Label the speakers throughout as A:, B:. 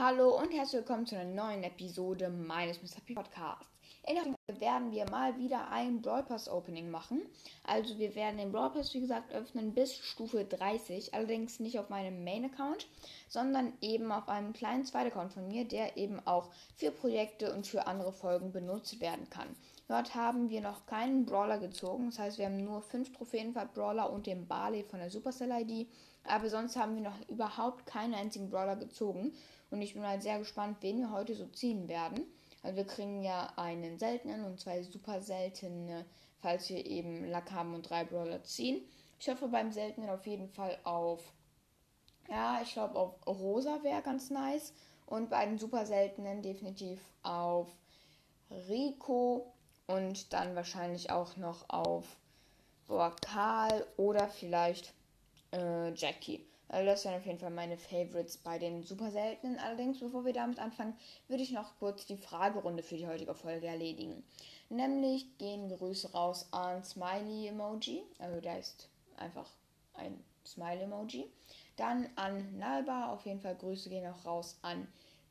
A: Hallo und herzlich willkommen zu einer neuen Episode meines Mr. P Podcasts. In der Folge werden wir mal wieder ein Brawl Pass Opening machen. Also wir werden den Brawl Pass wie gesagt öffnen bis Stufe 30, allerdings nicht auf meinem Main Account, sondern eben auf einem kleinen zweiten Account von mir, der eben auch für Projekte und für andere Folgen benutzt werden kann. Dort haben wir noch keinen Brawler gezogen, das heißt wir haben nur 5 Trophäenfahrt Brawler und den Barley von der Supercell ID, aber sonst haben wir noch überhaupt keinen einzigen Brawler gezogen. Und ich bin halt sehr gespannt, wen wir heute so ziehen werden. Also wir kriegen ja einen seltenen und zwei super seltene, falls wir eben Lack haben und drei Brawler ziehen. Ich hoffe beim seltenen auf jeden Fall auf, ja, ich glaube auf Rosa wäre ganz nice. Und bei den super seltenen definitiv auf Rico und dann wahrscheinlich auch noch auf boah, Karl oder vielleicht äh, Jackie. Also das wären auf jeden Fall meine Favorites bei den super seltenen. Allerdings, bevor wir damit anfangen, würde ich noch kurz die Fragerunde für die heutige Folge erledigen. Nämlich gehen Grüße raus an Smiley Emoji. Also der ist einfach ein Smiley Emoji. Dann an Nalba. Auf jeden Fall Grüße gehen auch raus an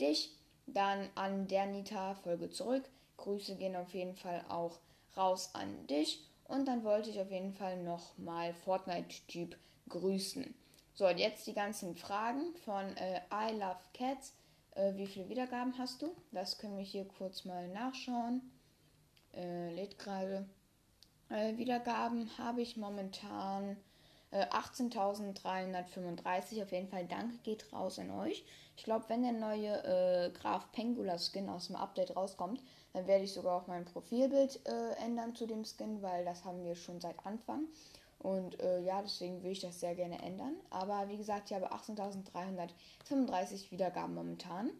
A: dich. Dann an der Nita. Folge zurück. Grüße gehen auf jeden Fall auch raus an dich. Und dann wollte ich auf jeden Fall nochmal Fortnite-Typ grüßen. So, und jetzt die ganzen Fragen von äh, I Love Cats. Äh, wie viele Wiedergaben hast du? Das können wir hier kurz mal nachschauen. Äh, lädt gerade. Äh, Wiedergaben habe ich momentan 18.335. Äh, Auf jeden Fall danke geht raus an euch. Ich glaube, wenn der neue äh, Graf Pengula Skin aus dem Update rauskommt, dann werde ich sogar auch mein Profilbild äh, ändern zu dem Skin, weil das haben wir schon seit Anfang. Und äh, ja, deswegen will ich das sehr gerne ändern. Aber wie gesagt, ich habe 18.335 Wiedergaben momentan.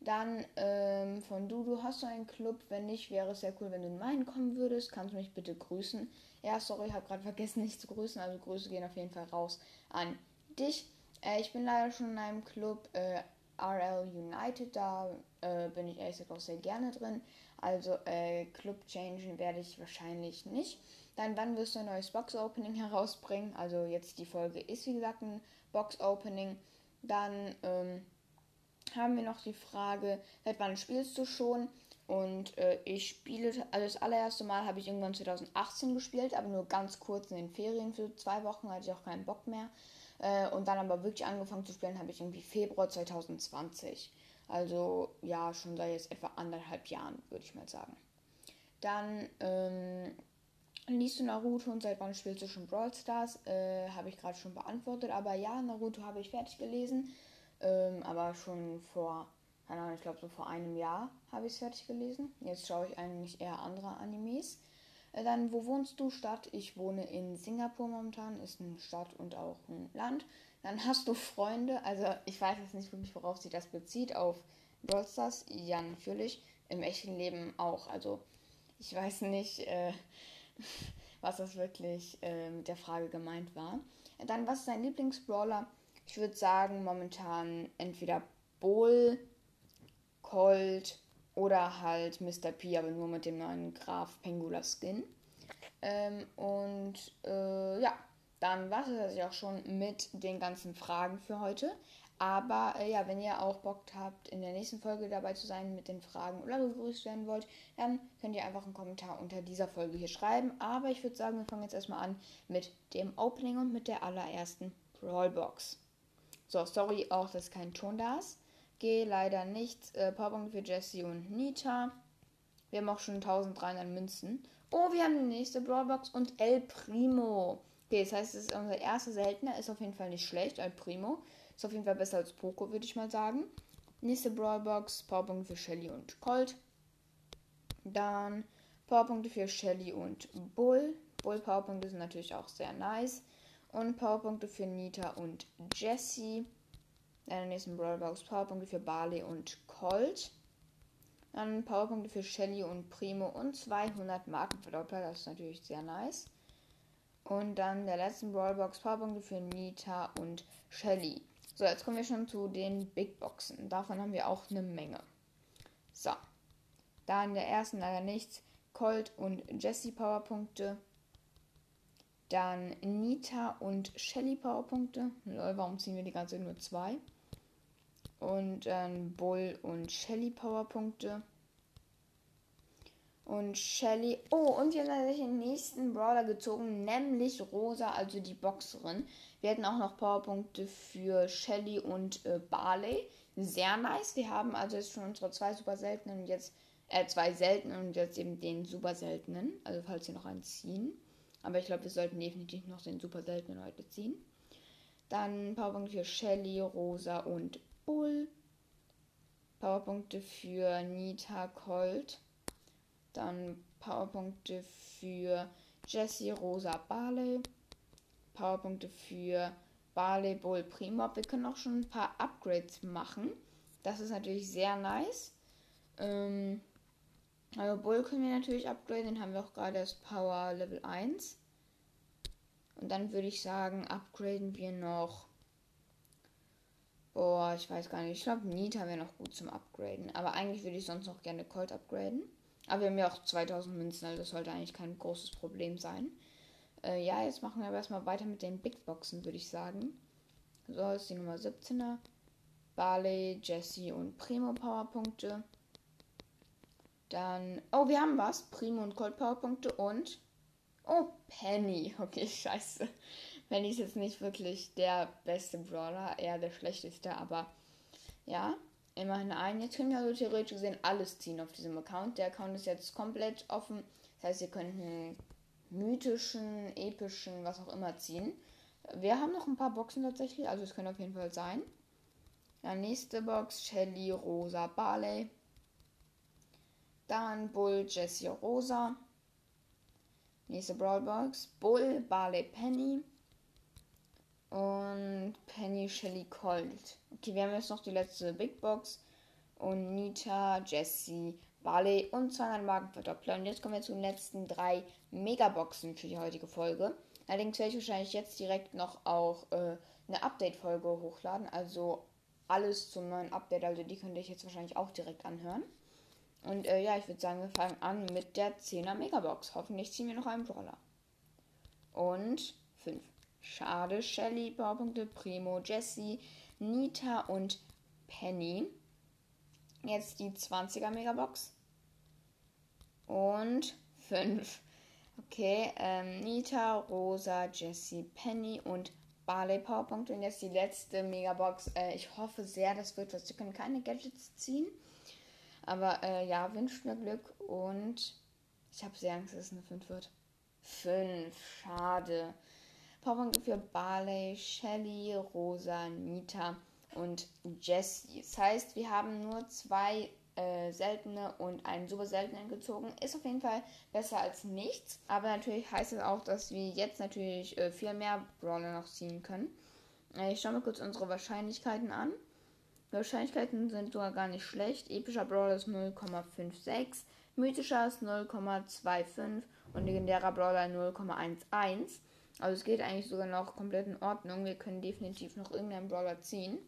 A: Dann ähm, von Dudu, hast du einen Club? Wenn nicht, wäre es sehr cool, wenn du in meinen kommen würdest. Kannst du mich bitte grüßen? Ja, sorry, ich habe gerade vergessen, nicht zu grüßen. Also Grüße gehen auf jeden Fall raus an dich. Äh, ich bin leider schon in einem Club äh, RL United. Da äh, bin ich ehrlich gesagt auch sehr gerne drin. Also äh, Club changen werde ich wahrscheinlich nicht. Dann, wann wirst du ein neues Box-Opening herausbringen? Also jetzt die Folge ist wie gesagt ein Box-Opening. Dann ähm, haben wir noch die Frage, seit wann spielst du schon? Und äh, ich spiele, also das allererste Mal habe ich irgendwann 2018 gespielt, aber nur ganz kurz in den Ferien für zwei Wochen, hatte ich auch keinen Bock mehr. Äh, und dann aber wirklich angefangen zu spielen, habe ich irgendwie Februar 2020. Also ja, schon seit jetzt etwa anderthalb Jahren, würde ich mal sagen. Dann ähm, Liest du Naruto und seit wann spielst du schon Brawl Stars? Äh, habe ich gerade schon beantwortet. Aber ja, Naruto habe ich fertig gelesen. Ähm, aber schon vor, keine Ahnung, ich glaube so vor einem Jahr habe ich es fertig gelesen. Jetzt schaue ich eigentlich eher andere Animes. Äh, dann, wo wohnst du? Stadt. Ich wohne in Singapur momentan. Ist eine Stadt und auch ein Land. Dann hast du Freunde. Also ich weiß jetzt nicht wirklich, worauf sich das bezieht. Auf Brawl Stars? Ja, natürlich. Im echten Leben auch. Also ich weiß nicht. Äh, was das wirklich äh, mit der Frage gemeint war. Dann, was ist dein Lieblingsbrawler? Ich würde sagen, momentan entweder Bull, Colt oder halt Mr. P, aber nur mit dem neuen Graf Pengula Skin. Ähm, und äh, ja, dann war es ja auch schon mit den ganzen Fragen für heute. Aber äh, ja, wenn ihr auch Bock habt, in der nächsten Folge dabei zu sein mit den Fragen oder gegrüßt werden wollt, dann könnt ihr einfach einen Kommentar unter dieser Folge hier schreiben. Aber ich würde sagen, wir fangen jetzt erstmal an mit dem Opening und mit der allerersten Brawlbox. So, sorry auch, dass kein Ton da ist. Geh leider nicht. Äh, Powerpunkte für Jesse und Nita. Wir haben auch schon 1300 Münzen. Oh, wir haben die nächste Brawlbox und El Primo. Okay, das heißt, es ist unser erster Seltener. Ist auf jeden Fall nicht schlecht, El Primo. Ist auf jeden Fall besser als Poco, würde ich mal sagen. Nächste Brawlbox, Powerpunkte für Shelly und Colt. Dann Powerpunkte für Shelly und Bull. Bull Powerpunkte sind natürlich auch sehr nice. Und Powerpunkte für Nita und Jessie. In der nächsten Brawlbox Powerpunkte für Barley und Colt. Dann Powerpunkte für Shelly und Primo und 200 Markenverdoppler. Das ist natürlich sehr nice. Und dann der letzten Brawlbox Powerpunkte für Nita und Shelly. So, jetzt kommen wir schon zu den Big Boxen. Davon haben wir auch eine Menge. So. Da in der ersten leider nichts. Colt und Jesse Powerpunkte. Dann Nita und Shelly Powerpunkte. Lol, warum ziehen wir die ganze nur zwei? Und dann Bull und Shelly Powerpunkte. Und Shelly. Oh, und wir haben tatsächlich den nächsten Brawler gezogen, nämlich Rosa, also die Boxerin. Wir hätten auch noch Powerpunkte für Shelly und äh, Barley. Sehr nice. Wir haben also jetzt schon unsere zwei super seltenen und jetzt, äh, zwei seltenen und jetzt eben den super seltenen. Also falls wir noch einen ziehen. Aber ich glaube, wir sollten definitiv noch den super seltenen heute ziehen. Dann Powerpunkte für Shelly, Rosa und Bull. Powerpunkte für Nita, Colt. Dann Powerpunkte für Jesse, Rosa, Barley. Powerpunkte für Barley, Bull, Primo. Wir können auch schon ein paar Upgrades machen. Das ist natürlich sehr nice. Ähm, also Bull können wir natürlich upgraden. Den haben wir auch gerade als Power Level 1. Und dann würde ich sagen, upgraden wir noch. Boah, ich weiß gar nicht. Ich glaube, Nita wäre noch gut zum Upgraden. Aber eigentlich würde ich sonst noch gerne Colt upgraden. Aber wir haben ja auch 2000 Münzen, also das sollte eigentlich kein großes Problem sein. Äh, ja, jetzt machen wir aber erstmal weiter mit den Big Boxen, würde ich sagen. So ist die Nummer 17er. Barley, Jesse und Primo Powerpunkte. Dann. Oh, wir haben was. Primo und Colt Powerpunkte und. Oh, Penny. Okay, scheiße. Penny ist jetzt nicht wirklich der beste Brawler, eher der schlechteste, aber ja immerhin ein. Jetzt können wir also theoretisch gesehen alles ziehen auf diesem Account. Der Account ist jetzt komplett offen. Das heißt, ihr könnt einen mythischen, epischen, was auch immer ziehen. Wir haben noch ein paar Boxen tatsächlich, also es könnte auf jeden Fall sein. Ja, nächste Box, Shelly, Rosa, Barley. Dann Bull, Jesse, Rosa. Nächste Brawlbox, Bull, Barley, Penny. Und Penny Shelly Colt. Okay, wir haben jetzt noch die letzte Big Box. Und Nita, Jessie, Barley und 200 Magenverdoppler. Und jetzt kommen wir zu den letzten drei Megaboxen für die heutige Folge. Allerdings werde ich wahrscheinlich jetzt direkt noch auch äh, eine Update-Folge hochladen. Also alles zum neuen Update. Also die könnt ihr euch jetzt wahrscheinlich auch direkt anhören. Und äh, ja, ich würde sagen, wir fangen an mit der 10er Megabox. Hoffentlich ziehen wir noch einen Brawler. Und 5. Schade, Shelly, Powerpunkte, Primo, Jesse, Nita und Penny. Jetzt die 20er Megabox. Und 5. Okay, ähm, Nita, Rosa, Jesse, Penny und Barley Powerpunkte. Und jetzt die letzte Megabox. Äh, ich hoffe sehr, das wird was. Wir können keine Gadgets ziehen. Aber äh, ja, wünscht mir Glück. Und ich habe sehr Angst, dass es eine 5 wird. 5. Schade. Powerpunkte für Barley, Shelly, Rosa, Nita und Jessie. Das heißt, wir haben nur zwei äh, seltene und einen super seltenen gezogen. Ist auf jeden Fall besser als nichts. Aber natürlich heißt es auch, dass wir jetzt natürlich äh, viel mehr Brawler noch ziehen können. Äh, ich schaue mal kurz unsere Wahrscheinlichkeiten an. Die Wahrscheinlichkeiten sind sogar gar nicht schlecht. Epischer Brawler ist 0,56, mythischer ist 0,25 und legendärer Brawler 0,11. Also es geht eigentlich sogar noch komplett in Ordnung. Wir können definitiv noch irgendeinen Brawler ziehen.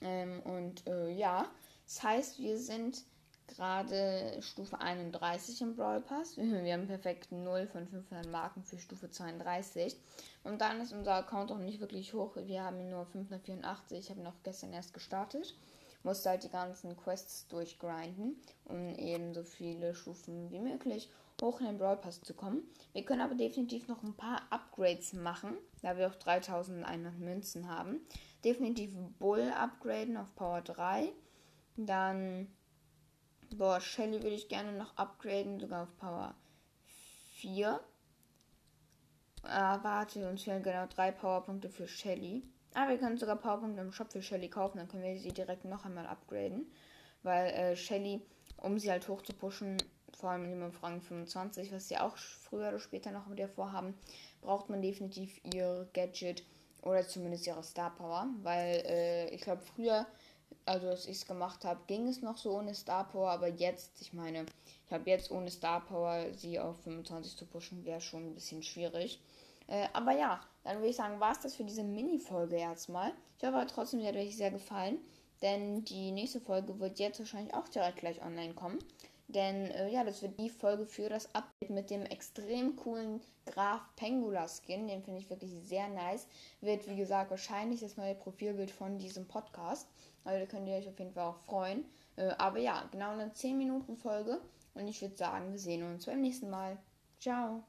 A: Ähm, und äh, ja, das heißt, wir sind gerade Stufe 31 im Brawl Pass. Wir haben perfekt 0 von 500 Marken für Stufe 32. Und dann ist unser Account auch nicht wirklich hoch. Wir haben nur 584. Ich habe noch gestern erst gestartet. Musste halt die ganzen Quests durchgrinden, um eben so viele Stufen wie möglich hoch in den Brawl Pass zu kommen. Wir können aber definitiv noch ein paar Upgrades machen, da wir auch 3100 Münzen haben. Definitiv Bull upgraden auf Power 3. Dann, boah, Shelly würde ich gerne noch upgraden, sogar auf Power 4. Ah, warte, uns fehlen genau drei Powerpunkte für Shelly. Ah, wir können sogar Powerpunkte im Shop für Shelly kaufen, dann können wir sie direkt noch einmal upgraden. Weil äh, Shelly, um sie halt hoch zu pushen, vor allem im Rang 25, was sie auch früher oder später noch mit ihr vorhaben, braucht man definitiv ihr Gadget oder zumindest ihre Star Power, weil äh, ich glaube früher, also als ich es gemacht habe, ging es noch so ohne Star Power, aber jetzt, ich meine, ich habe jetzt ohne Star Power sie auf 25 zu pushen, wäre schon ein bisschen schwierig. Äh, aber ja, dann würde ich sagen, war es das für diese Mini-Folge erstmal. Ich hoffe trotzdem, sie hat euch sehr gefallen, denn die nächste Folge wird jetzt wahrscheinlich auch direkt gleich online kommen. Denn äh, ja, das wird die Folge für das Update mit dem extrem coolen Graf Pengula Skin. Den finde ich wirklich sehr nice. Wird, wie gesagt, wahrscheinlich das neue Profilbild von diesem Podcast. Also da könnt ihr euch auf jeden Fall auch freuen. Äh, aber ja, genau eine 10 Minuten Folge. Und ich würde sagen, wir sehen uns beim nächsten Mal. Ciao.